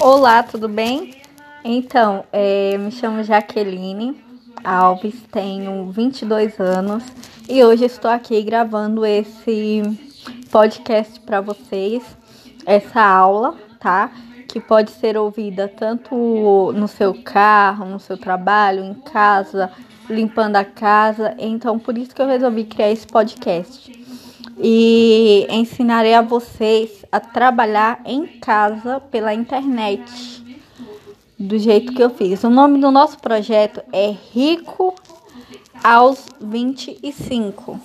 Olá, tudo bem? Então, é, me chamo Jaqueline Alves, tenho 22 anos e hoje estou aqui gravando esse podcast para vocês, essa aula, tá? Que pode ser ouvida tanto no seu carro, no seu trabalho, em casa, limpando a casa. Então, por isso que eu resolvi criar esse podcast. E ensinarei a vocês a trabalhar em casa pela internet. Do jeito que eu fiz. O nome do nosso projeto é Rico aos 25.